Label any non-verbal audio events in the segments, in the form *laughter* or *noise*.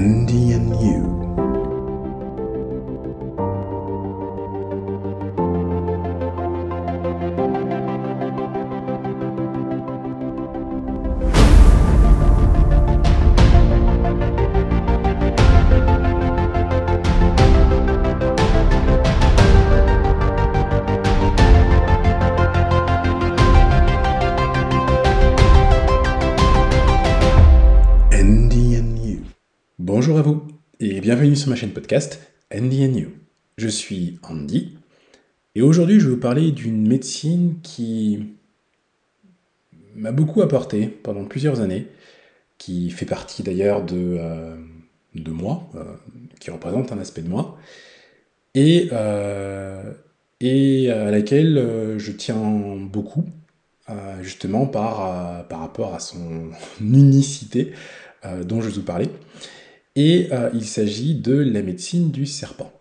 Andy and You. Vous et bienvenue sur ma chaîne podcast Andy and You. Je suis Andy et aujourd'hui je vais vous parler d'une médecine qui m'a beaucoup apporté pendant plusieurs années, qui fait partie d'ailleurs de, euh, de moi, euh, qui représente un aspect de moi, et, euh, et à laquelle je tiens beaucoup, justement par, par rapport à son *laughs* unicité dont je vous parler. Et euh, il s'agit de la médecine du serpent.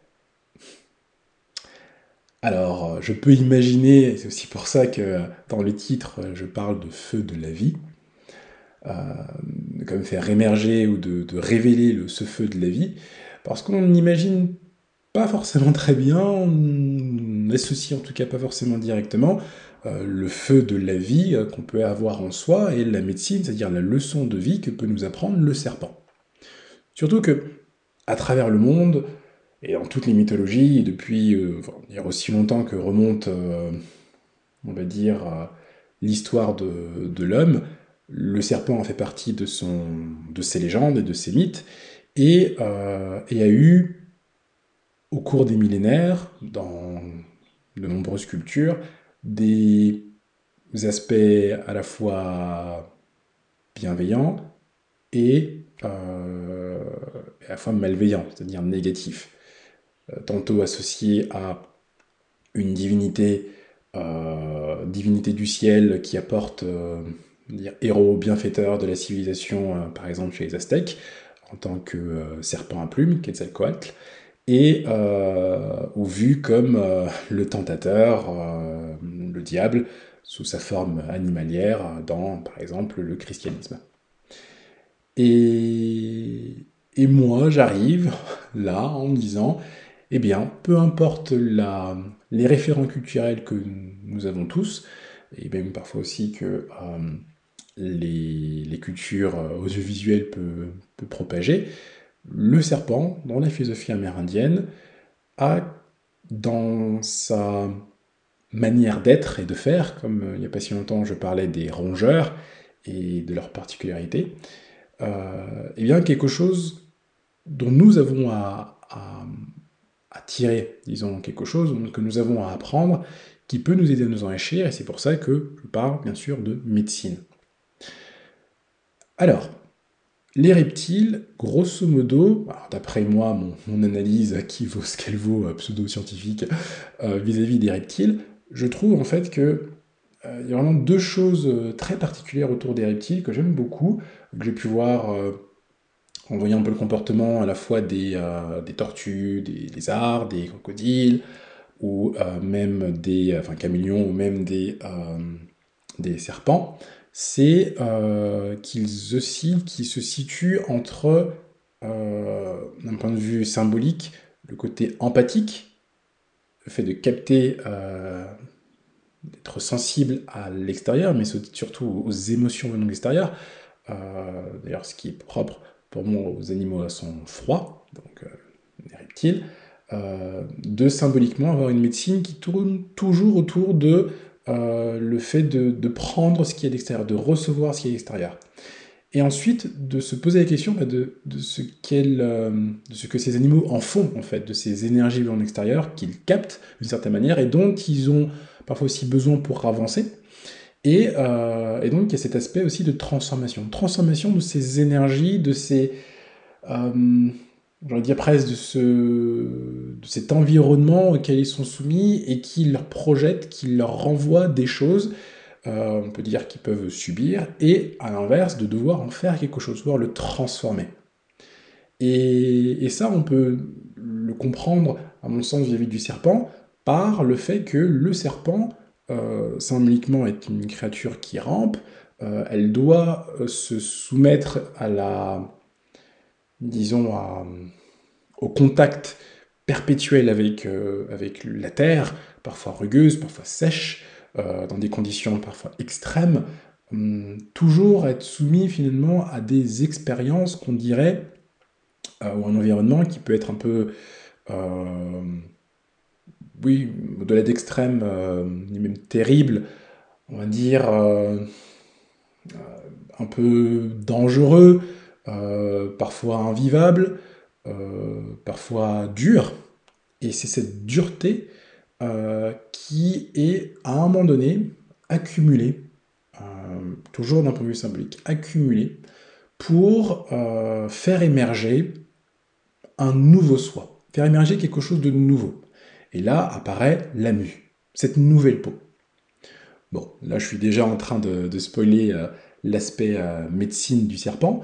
Alors, euh, je peux imaginer, c'est aussi pour ça que euh, dans le titre, je parle de feu de la vie, comme faire émerger ou de, révéler le, ce feu de la vie, parce qu'on n'imagine pas forcément très bien, on associe en tout cas pas forcément directement le feu de la vie qu'on peut avoir en soi et la médecine, c'est-à-dire la leçon de vie que peut nous apprendre le serpent. Surtout que, à travers le monde, et dans toutes les mythologies, depuis euh, aussi longtemps que remonte, euh, on va dire, l'histoire de, l'homme, le serpent a fait partie de ses légendes et de ses mythes, et, euh, et a eu, au cours des millénaires, dans de nombreuses cultures, des aspects à la fois bienveillants et euh, à la fois malveillants, c'est-à-dire négatifs. Euh, tantôt associés à une divinité, euh, divinité du ciel qui apporte héros bienfaiteurs de la civilisation, par exemple chez les Aztèques, en tant que serpent à plumes, Quetzalcoatl, et ou vu comme le tentateur, le diable, sous sa forme animalière, dans, par exemple, le christianisme. Et, moi, j'arrive là en me disant, eh bien, peu importe les référents culturels que nous avons tous, et même parfois aussi que euh, les, les cultures euh, audiovisuelles peuvent, peuvent propager, le serpent, dans la philosophie amérindienne, a dans sa manière d'être et de faire, comme euh, il n'y a pas si longtemps je parlais des rongeurs et de leurs particularités, euh, eh bien quelque chose dont nous avons à, tirer, disons, quelque chose que nous avons à apprendre, qui peut nous aider à nous enrichir, et c'est pour ça que je parle bien sûr de médecine. Alors, les reptiles, grosso modo, d'après moi, mon, analyse qui vaut ce qu'elle vaut, euh, pseudo-scientifique, euh, vis-à-vis des reptiles, je trouve en fait que euh, il y a vraiment deux choses très particulières autour des reptiles que j'aime beaucoup, que j'ai pu voir euh, en voyant un peu le comportement à la fois des, euh, tortues, des lézards, des crocodiles, ou euh, même des enfin, ou même des, des serpents, c'est qu'ils oscillent, qu'ils se situent entre, d'un point de vue symbolique, le côté empathique, le fait de capter d'être sensible à l'extérieur, mais surtout aux émotions venant de l'extérieur. Euh, D'ailleurs, ce qui est propre pour moi aux animaux à son froid, donc euh, les reptiles, euh, de symboliquement avoir une médecine qui tourne toujours autour de euh, le fait de, prendre ce qui est à l'extérieur, de recevoir ce qui est à l'extérieur. Et ensuite, de se poser la question bah, de, ce euh, de ce que ces animaux en font, en fait, de ces énergies venant de l'extérieur qu'ils captent d'une certaine manière et dont ils ont parfois aussi besoin pour avancer. Et, euh, et, donc il y a cet aspect aussi de transformation, transformation de ces énergies, de ces, euh, j'aurais dire presque de, ce, de cet environnement auquel ils sont soumis et qui leur projette, qui leur renvoie des choses, euh, on peut dire qu'ils peuvent subir, et à l'inverse de devoir en faire quelque chose, devoir le transformer. Et, ça, on peut le comprendre, à mon sens, vis-à-vis -vis du serpent, par le fait que le serpent, euh, symboliquement, est une créature qui rampe, euh, elle doit euh, se soumettre à la, disons, au contact perpétuel avec, euh, avec la terre, parfois rugueuse, parfois sèche, euh, dans des conditions parfois extrêmes, hum, toujours être soumis finalement à des expériences qu'on dirait, ou un environnement qui peut être un peu oui, au-delà d'extrême, euh, même terrible, on va dire euh, un peu dangereux, euh, parfois invivable, parfois dur. Et c'est cette dureté qui est à un moment donné accumulée, toujours d'un point de vue symbolique, accumulée pour faire émerger un nouveau soi, faire émerger quelque chose de nouveau. Et là apparaît la mue, cette nouvelle peau. Bon, là je suis déjà en train de, spoiler euh, l'aspect euh, médecine du serpent,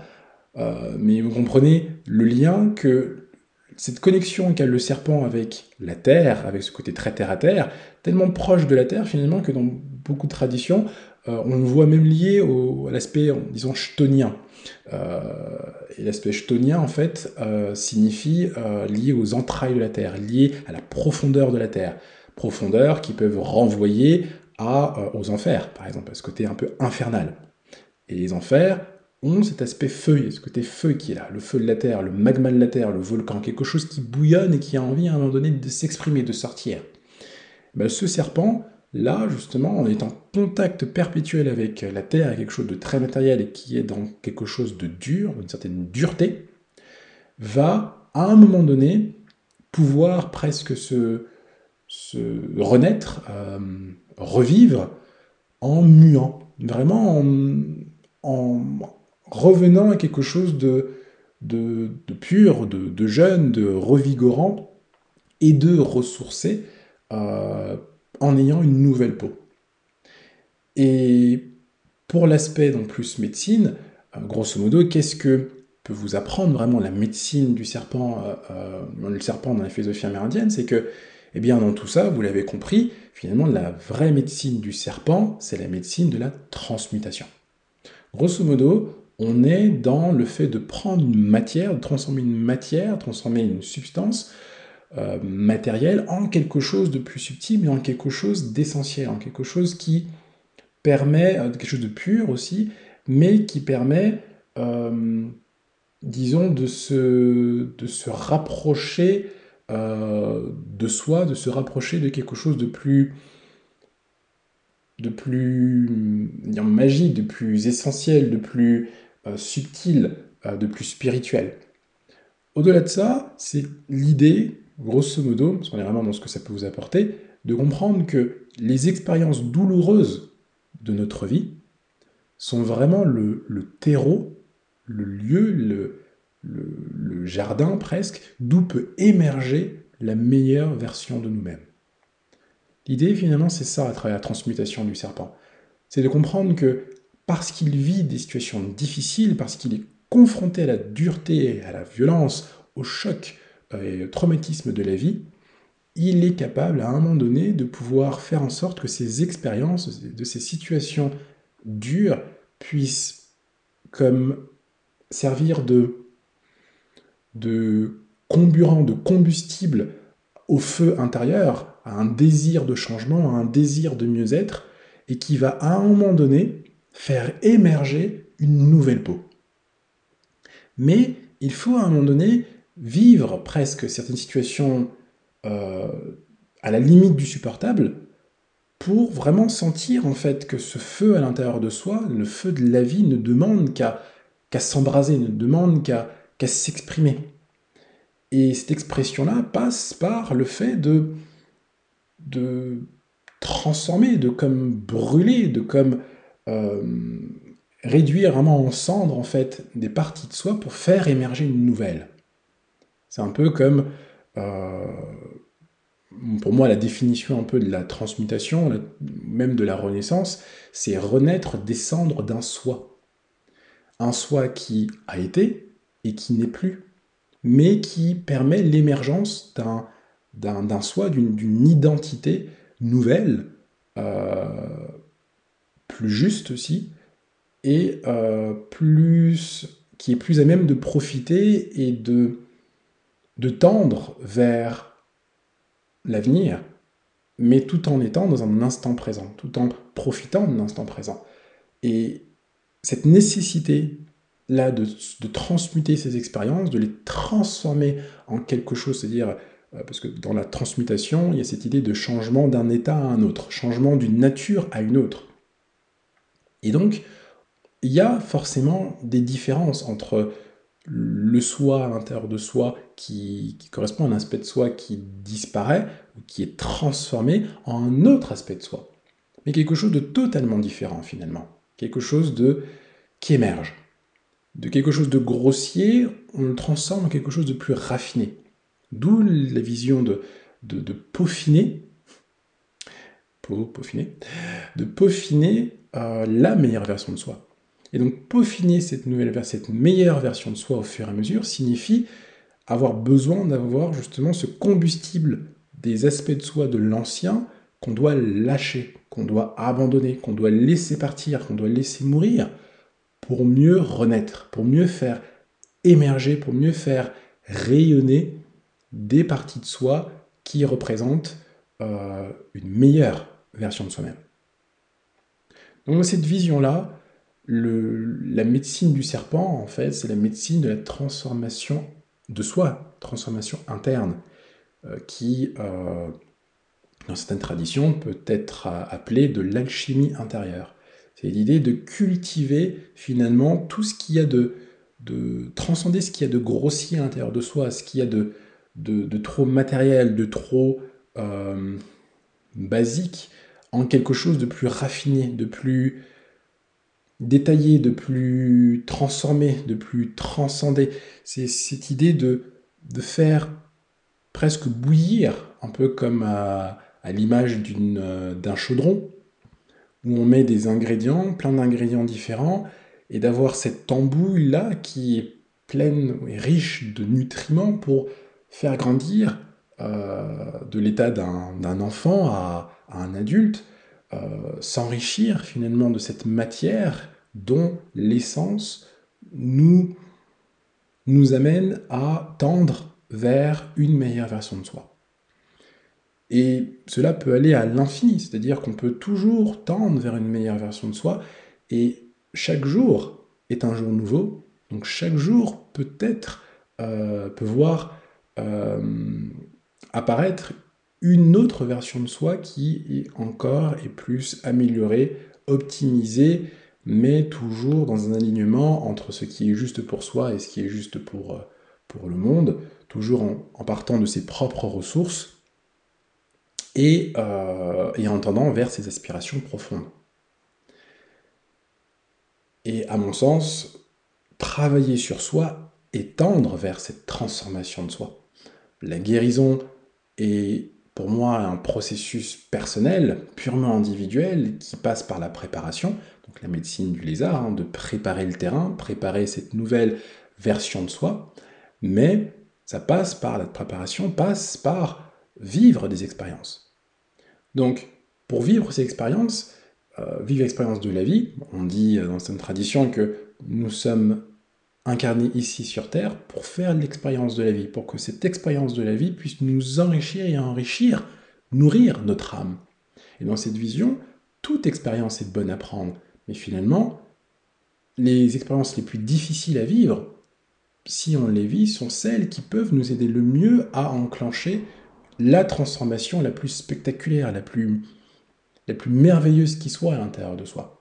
euh, mais vous comprenez le lien que cette connexion qu'a le serpent avec la terre, avec ce côté très terre à terre, tellement proche de la terre finalement que dans beaucoup de traditions, on le voit même lié à l'aspect, disons, chtonien. Euh, et l'aspect chtonien, en fait, euh, signifie euh, lié aux entrailles de la Terre, lié à la profondeur de la Terre. Profondeur qui peuvent renvoyer à, aux enfers, par exemple, à ce côté un peu infernal. Et les enfers ont cet aspect feu, ce côté feu qui est là, le feu de la Terre, le magma de la Terre, le volcan, quelque chose qui bouillonne et qui a envie à un moment donné de s'exprimer, de sortir. Ben, ce serpent, Là, justement, on est en contact perpétuel avec la Terre, quelque chose de très matériel et qui est dans quelque chose de dur, une certaine dureté, va, à un moment donné, pouvoir presque se, renaître, euh, revivre en muant, vraiment en, revenant à quelque chose de, pur, de, jeune, de revigorant et de ressourcé. Euh, en ayant une nouvelle peau. Et pour l'aspect donc plus médecine, euh, grosso modo, qu'est-ce que peut vous apprendre vraiment la médecine du serpent, euh, euh, le serpent dans la philosophie amérindienne, c'est que, eh bien, dans tout ça, vous l'avez compris, finalement, la vraie médecine du serpent, c'est la médecine de la transmutation. Grosso modo, on est dans le fait de prendre une matière, de transformer une matière, transformer une substance, euh, matériel en quelque chose de plus subtil, mais en quelque chose d'essentiel, en quelque chose qui permet, euh, quelque chose de pur aussi, mais qui permet, euh, disons, de se, de se rapprocher de soi, de se rapprocher de quelque chose de plus de plus magique, de plus essentiel, de plus subtil, de plus spirituel. Au-delà de ça, c'est l'idée grosso modo, parce qu'on est vraiment dans ce que ça peut vous apporter, de comprendre que les expériences douloureuses de notre vie sont vraiment le, terreau, le lieu, le, le jardin presque, d'où peut émerger la meilleure version de nous-mêmes. L'idée finalement c'est ça à travers la transmutation du serpent. C'est de comprendre que parce qu'il vit des situations difficiles, parce qu'il est confronté à la dureté, à la violence, au choc et traumatisme de la vie, il est capable à un moment donné de pouvoir faire en sorte que ces expériences, de ces situations dures, puissent comme servir de, de comburant, de combustible au feu intérieur, à un désir de changement, à un désir de mieux-être, et qui va à un moment donné faire émerger une nouvelle peau. Mais il faut à un moment donné vivre presque certaines situations euh, à la limite du supportable pour vraiment sentir en fait que ce feu à l'intérieur de soi, le feu de la vie, ne demande qu'à s'embraser, ne demande qu'à s'exprimer. Et cette expression-là passe par le fait de, transformer, de comme brûler, de comme euh, réduire vraiment en cendres en fait des parties de soi pour faire émerger une nouvelle. C'est un peu comme, euh, pour moi, la définition un peu de la transmutation, même de la renaissance, c'est renaître, descendre d'un soi. Un soi qui a été et qui n'est plus, mais qui permet l'émergence d'un soi, d'une identité nouvelle, euh, plus juste aussi, et euh, plus qui est plus à même de profiter et de, de tendre vers l'avenir, mais tout en étant dans un instant présent, tout en profitant de l'instant présent. Et cette nécessité là de, transmuter ces expériences, de les transformer en quelque chose, c'est-à-dire, euh, parce que dans la transmutation, il y a cette idée de changement d'un état à un autre, changement d'une nature à une autre. Et donc, il y a forcément des différences entre le soi à l'intérieur de soi qui, correspond à un aspect de soi qui disparaît ou qui est transformé en un autre aspect de soi. Mais quelque chose de totalement différent finalement. Quelque chose de qui émerge. De quelque chose de grossier, on le transforme en quelque chose de plus raffiné. D'où la vision de, de, peaufiner, peaufiner, de peaufiner euh, la meilleure version de soi. Et donc peaufiner cette nouvelle cette meilleure version de soi au fur et à mesure signifie avoir besoin d'avoir justement ce combustible des aspects de soi de l'ancien qu'on doit lâcher, qu'on doit abandonner, qu'on doit laisser partir, qu'on doit laisser mourir pour mieux renaître, pour mieux faire émerger, pour mieux faire rayonner des parties de soi qui représentent euh, une meilleure version de soi-même. Donc cette vision-là, la médecine du serpent, en fait, c'est la médecine de la transformation de soi, transformation interne, euh, qui, euh, dans certaines traditions, peut être appelée de l'alchimie intérieure. C'est l'idée de cultiver finalement tout ce qu'il y a de, de transcender ce qu'il y a de grossier à l'intérieur de soi, ce qu'il y a de, trop matériel, de trop euh, basique, en quelque chose de plus raffiné, de plus détaillé, de plus transformé, de plus transcendé. C'est cette idée de, de faire presque bouillir, un peu comme à, l'image euh, d'un chaudron, où on met des ingrédients, plein d'ingrédients différents, et d'avoir cette tambouille-là qui est pleine et riche de nutriments pour faire grandir euh, de l'état d'un enfant à, un adulte, euh, s'enrichir finalement de cette matière dont l'essence nous, nous amène à tendre vers une meilleure version de soi. Et cela peut aller à l'infini, c'est-à-dire qu'on peut toujours tendre vers une meilleure version de soi, et chaque jour est un jour nouveau, donc chaque jour peut-être euh, peut voir euh, apparaître une autre version de soi qui est encore et plus améliorée, optimisée, mais toujours dans un alignement entre ce qui est juste pour soi et ce qui est juste pour, euh, pour le monde, toujours en, partant de ses propres ressources et, euh, et en tendant vers ses aspirations profondes. Et à mon sens, travailler sur soi et tendre vers cette transformation de soi. La guérison est pour moi un processus personnel, purement individuel, qui passe par la préparation, donc la médecine du lézard, hein, de préparer le terrain, préparer cette nouvelle version de soi, mais ça passe par la préparation, passe par vivre des expériences. Donc, pour vivre ces expériences, euh, vivre l'expérience de la vie, on dit dans cette tradition que nous sommes incarnés ici sur Terre pour faire l'expérience de la vie, pour que cette expérience de la vie puisse nous enrichir et enrichir, nourrir notre âme. Et dans cette vision, toute expérience est bonne à prendre, mais finalement, les expériences les plus difficiles à vivre, si on les vit, sont celles qui peuvent nous aider le mieux à enclencher la transformation la plus spectaculaire, la plus, la plus merveilleuse qui soit à l'intérieur de soi.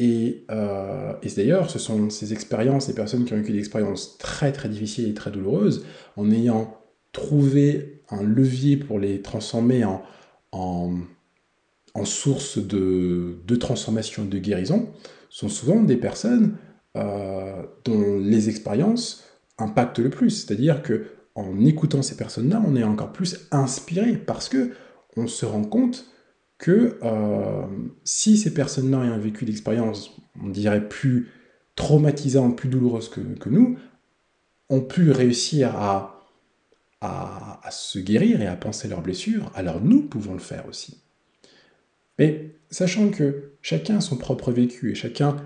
Euh, et, d'ailleurs, ce sont ces expériences, ces personnes qui ont vécu des expériences très très difficiles et très douloureuses, en ayant trouvé un levier pour les transformer en, en, source de, de, transformation et de guérison, sont souvent des personnes euh, dont les expériences impactent le plus. C'est-à-dire que en écoutant ces personnes-là, on est encore plus inspiré parce que on se rend compte que euh, si ces personnes-là ont vécu l'expérience, on dirait plus traumatisante, plus douloureuse que, nous, ont pu réussir à, à, se guérir et à penser leurs blessures, alors nous pouvons le faire aussi. Mais sachant que chacun a son propre vécu et chacun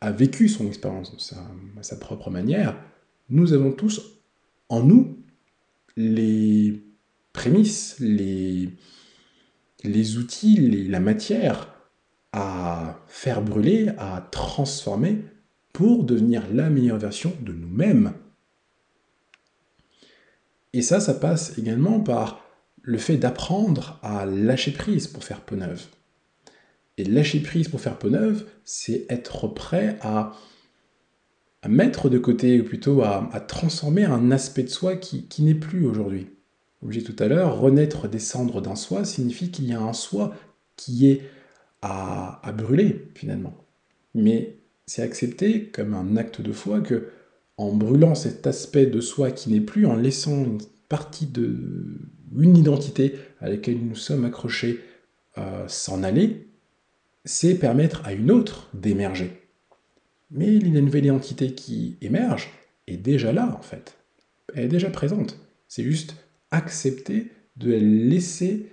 a vécu son expérience à sa propre manière, nous avons tous en nous les prémices, les, les outils, la matière à faire brûler, à transformer pour devenir la meilleure version de nous-mêmes. Et ça, ça passe également par le fait d'apprendre à lâcher prise pour faire peau neuve. Et lâcher prise pour faire peau neuve, c'est être prêt à, mettre de côté, ou plutôt à, transformer un aspect de soi qui, n'est plus aujourd'hui. Comme tout à l'heure, renaître des cendres d'un soi signifie qu'il y a un soi qui est à, brûler finalement. Mais c'est accepter comme un acte de foi que en brûlant cet aspect de soi qui n'est plus, en laissant une partie de une identité à laquelle nous sommes accrochés euh, s'en aller, c'est permettre à une autre d'émerger. Mais la nouvelle identité qui émerge est déjà là, en fait. Elle est déjà présente. C'est juste accepter de la laisser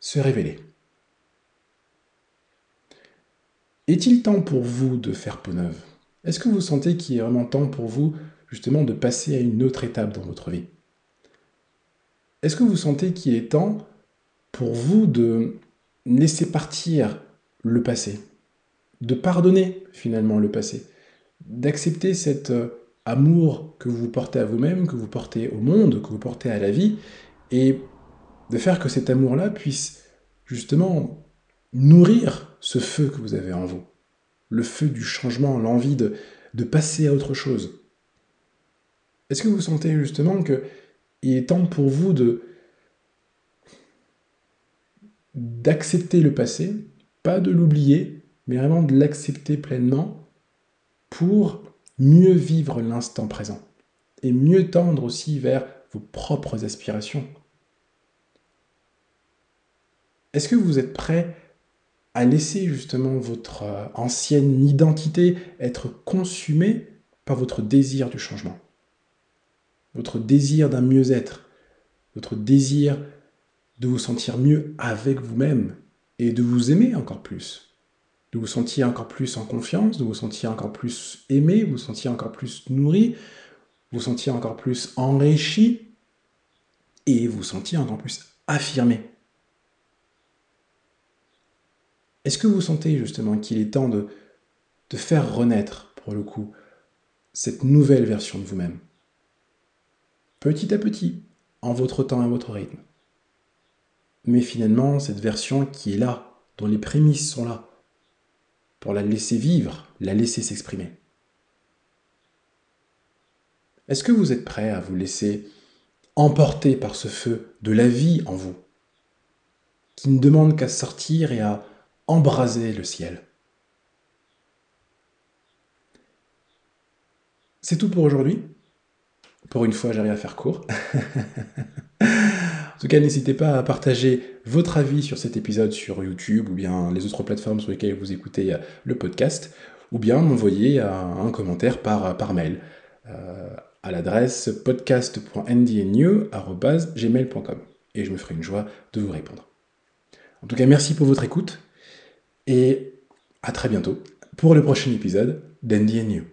se révéler. Est-il temps pour vous de faire peau neuve? Est-ce que vous sentez qu'il est vraiment temps pour vous justement de passer à une autre étape dans votre vie? Est-ce que vous sentez qu'il est temps pour vous de laisser partir le passé, de pardonner finalement le passé, d'accepter cet euh, amour que vous portez à vous-même, que vous portez au monde, que vous portez à la vie, et de faire que cet amour-là puisse justement nourrir ce feu que vous avez en vous, le feu du changement, l'envie de, de passer à autre chose. Est-ce que vous sentez justement que il est temps pour vous de d'accepter le passé pas de l'oublier, mais vraiment de l'accepter pleinement pour mieux vivre l'instant présent et mieux tendre aussi vers vos propres aspirations. Est-ce que vous êtes prêt à laisser justement votre euh, ancienne identité être consumée par votre désir du changement, votre désir d'un mieux-être, votre désir de vous sentir mieux avec vous-même et de vous aimer encore plus, de vous sentir encore plus en confiance, de vous sentir encore plus aimé, vous sentir encore plus nourri, vous sentir encore plus enrichi et vous sentir encore plus affirmé. Est-ce que vous sentez justement qu'il est temps de, de faire renaître, pour le coup, cette nouvelle version de vous-même? Petit à petit, en votre temps et votre rythme mais finalement cette version qui est là, dont les prémices sont là, pour la laisser vivre, la laisser s'exprimer. Est-ce que vous êtes prêt à vous laisser emporter par ce feu de la vie en vous, qui ne demande qu'à sortir et à embraser le ciel? C'est tout pour aujourd'hui. Pour une fois, j'arrive à faire court. *laughs* En tout cas, n'hésitez pas à partager votre avis sur cet épisode sur YouTube ou bien les autres plateformes sur lesquelles vous écoutez euh, le podcast, ou bien m'envoyer un commentaire par, par mail euh, à l'adresse podcast.ndnu.gmail.com et je me ferai une joie de vous répondre. En tout cas, merci pour votre écoute et à très bientôt pour le prochain épisode d'NDNU.